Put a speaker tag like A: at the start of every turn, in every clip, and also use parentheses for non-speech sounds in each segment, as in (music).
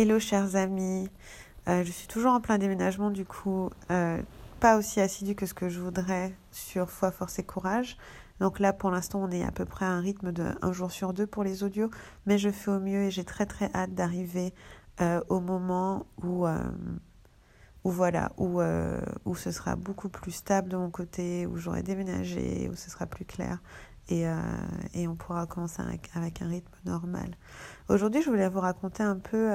A: Hello chers amis, euh, je suis toujours en plein déménagement du coup, euh, pas aussi assidu que ce que je voudrais sur Foi, Force et Courage. Donc là pour l'instant on est à peu près à un rythme de un jour sur deux pour les audios, mais je fais au mieux et j'ai très très hâte d'arriver euh, au moment où, où voilà, où, où ce sera beaucoup plus stable de mon côté, où j'aurai déménagé, où ce sera plus clair et, et on pourra commencer avec, un rythme normal. Aujourd'hui, je voulais vous raconter un peu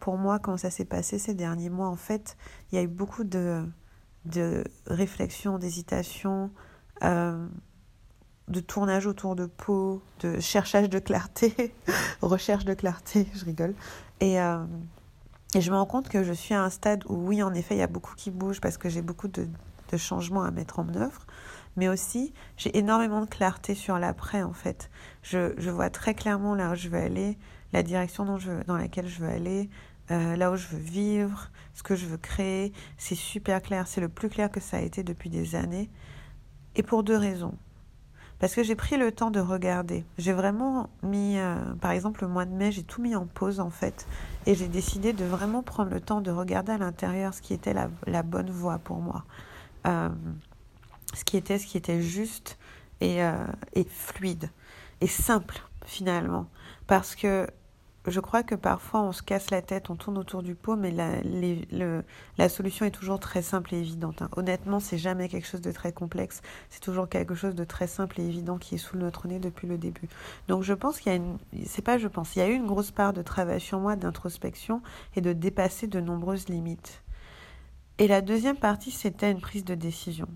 A: pour moi, quand ça s'est passé ces derniers mois, en fait, il y a eu beaucoup de, de réflexions, d'hésitations, euh, de tournage autour de peau, de cherchage de clarté, (laughs) recherche de clarté, (laughs) je rigole. Et, euh, et je me rends compte que je suis à un stade où, oui, en effet, il y a beaucoup qui bouge parce que j'ai beaucoup de, de changements à mettre en œuvre mais aussi j'ai énormément de clarté sur l'après en fait. Je, je, vois très clairement là où je veux aller, la direction dont je, dans laquelle je veux aller, euh, là où je veux vivre, ce que je veux créer. C'est super clair, c'est le plus clair que ça a été depuis des années. Et pour deux raisons. Parce que j'ai pris le temps de regarder. J'ai vraiment mis, euh, par exemple, le mois de mai, j'ai tout mis en pause en fait. Et j'ai décidé de vraiment prendre le temps de regarder à l'intérieur ce qui était la, bonne voie pour moi. Euh, ce qui était ce qui était juste et, et fluide et simple finalement. Parce que je crois que parfois on se casse la tête, on tourne autour du pot, mais la, solution est toujours très simple et évidente. Hein. Honnêtement, c'est jamais quelque chose de très complexe, c'est toujours quelque chose de très simple et évident qui est sous notre nez depuis le début. Donc je pense qu'il y a une, c'est pas je pense, il y a eu une grosse part de travail sur moi, d'introspection et de dépasser de nombreuses limites. Et la deuxième partie, c'était une prise de décision.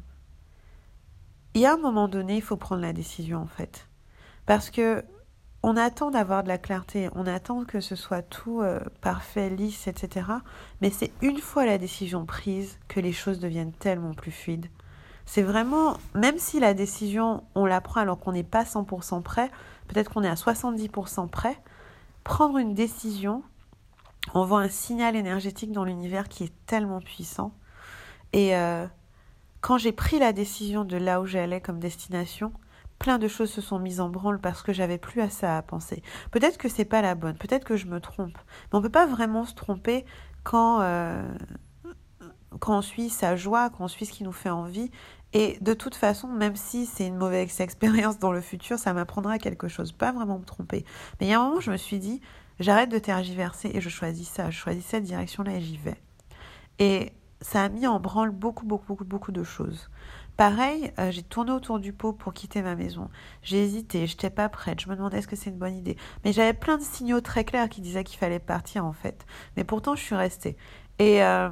A: Il y a un moment donné, il faut prendre la décision en fait. Parce que on attend d'avoir de la clarté, on attend que ce soit tout euh, parfait, lisse, etc. Mais c'est une fois la décision prise que les choses deviennent tellement plus fluides. C'est vraiment, même si la décision, on la prend alors qu'on n'est pas 100% prêt, peut-être qu'on est à 70% prêt, prendre une décision envoie un signal énergétique dans l'univers qui est tellement puissant. Et euh, quand j'ai pris la décision de là où j'allais comme destination, plein de choses se sont mises en branle parce que j'avais plus à ça à penser. Peut-être que c'est pas la bonne, peut-être que je me trompe, mais on peut pas vraiment se tromper quand euh, quand on suit sa joie, quand on suit ce qui nous fait envie. Et de toute façon, même si c'est une mauvaise expérience dans le futur, ça m'apprendra quelque chose. Pas vraiment me tromper. Mais il y a un moment, je me suis dit, j'arrête de tergiverser et je choisis ça. Je choisis cette direction-là et j'y vais. Et ça a mis en branle beaucoup, beaucoup, beaucoup, beaucoup de choses. Pareil, euh, j'ai tourné autour du pot pour quitter ma maison. J'ai hésité, j'étais pas prête, je me demandais est-ce que c'est une bonne idée? Mais j'avais plein de signaux très clairs qui disaient qu'il fallait partir en fait. Mais pourtant, je suis restée. Et, euh,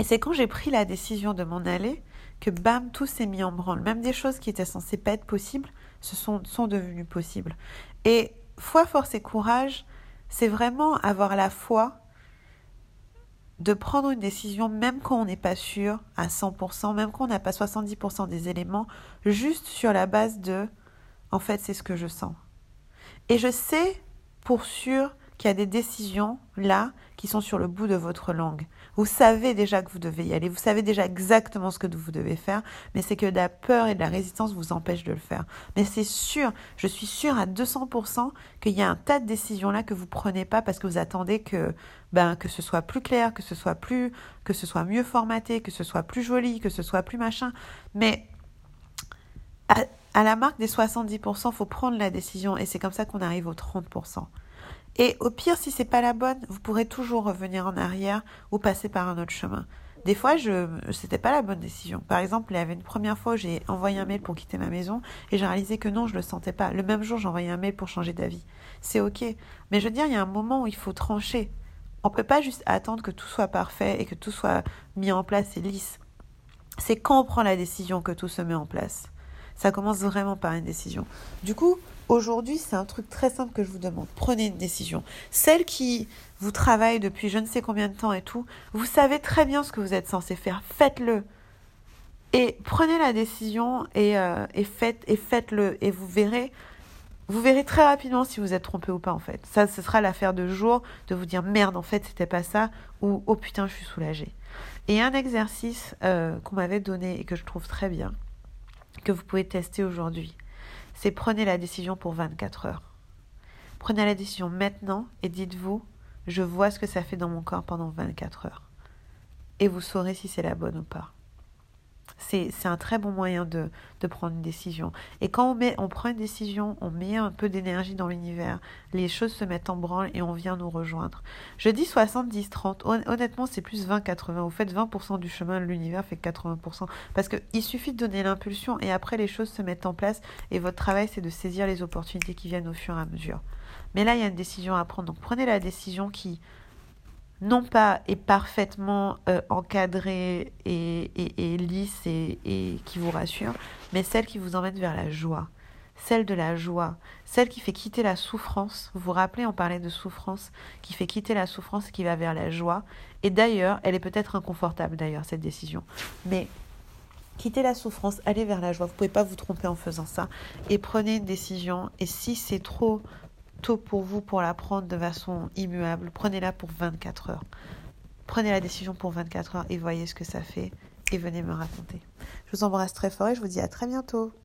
A: et c'est quand j'ai pris la décision de m'en aller que bam, tout s'est mis en branle. Même des choses qui étaient censées pas être possibles se sont, sont devenues possibles. Et foi, force et courage, c'est vraiment avoir la foi de prendre une décision même quand on n'est pas sûr à 100%, même quand on n'a pas 70% des éléments, juste sur la base de en fait c'est ce que je sens. Et je sais pour sûr qu'il y a des décisions là qui sont sur le bout de votre langue. Vous savez déjà que vous devez y aller, vous savez déjà exactement ce que vous devez faire, mais c'est que la peur et de la résistance vous empêchent de le faire. Mais c'est sûr, je suis sûre à 200% qu'il y a un tas de décisions là que vous prenez pas parce que vous attendez que ben que ce soit plus clair, que ce soit plus que ce soit mieux formaté, que ce soit plus joli, que ce soit plus machin, mais à, à la marque des 70%, faut prendre la décision et c'est comme ça qu'on arrive aux 30%. Et au pire, si c'est pas la bonne, vous pourrez toujours revenir en arrière ou passer par un autre chemin. Des fois, je, c'était pas la bonne décision. Par exemple, il y avait une première fois, j'ai envoyé un mail pour quitter ma maison et j'ai réalisé que non, je le sentais pas. Le même jour, j'ai envoyé un mail pour changer d'avis. C'est ok. Mais je veux dire, il y a un moment où il faut trancher. On peut pas juste attendre que tout soit parfait et que tout soit mis en place et lisse. C'est quand on prend la décision que tout se met en place. Ça commence vraiment par une décision. Du coup, Aujourd'hui, c'est un truc très simple que je vous demande. Prenez une décision. Celle qui vous travaille depuis je ne sais combien de temps et tout, vous savez très bien ce que vous êtes censé faire. Faites-le. Et prenez la décision et, euh, et faites et faites-le et vous verrez vous verrez très rapidement si vous êtes trompé ou pas en fait. Ça ce sera l'affaire de jour de vous dire merde en fait c'était pas ça ou oh putain je suis soulagée. Et un exercice euh, qu'on m'avait donné et que je trouve très bien que vous pouvez tester aujourd'hui c'est prenez la décision pour 24 heures. Prenez la décision maintenant et dites-vous, je vois ce que ça fait dans mon corps pendant 24 heures. Et vous saurez si c'est la bonne ou pas. C'est un très bon moyen de, prendre une décision. Et quand on, met, on prend une décision, on met un peu d'énergie dans l'univers, les choses se mettent en branle et on vient nous rejoindre. Je dis 70-30, honnêtement c'est plus 20-80. Vous faites 20% du chemin, l'univers fait 80%. Parce qu'il suffit de donner l'impulsion et après les choses se mettent en place et votre travail c'est de saisir les opportunités qui viennent au fur et à mesure. Mais là il y a une décision à prendre. Donc prenez la décision qui non pas est parfaitement euh, encadrée et, et, lisse et, et, qui vous rassure, mais celle qui vous emmène vers la joie, celle de la joie, celle qui fait quitter la souffrance. Vous vous rappelez, on parlait de souffrance, qui fait quitter la souffrance et qui va vers la joie. Et d'ailleurs, elle est peut-être inconfortable d'ailleurs, cette décision. Mais quittez la souffrance, allez vers la joie. Vous ne pouvez pas vous tromper en faisant ça. Et prenez une décision. Et si c'est trop tôt pour vous pour la prendre de façon immuable. Prenez-la pour 24 heures. Prenez la décision pour 24 heures et voyez ce que ça fait et venez me raconter. Je vous embrasse très fort et je vous dis à très bientôt.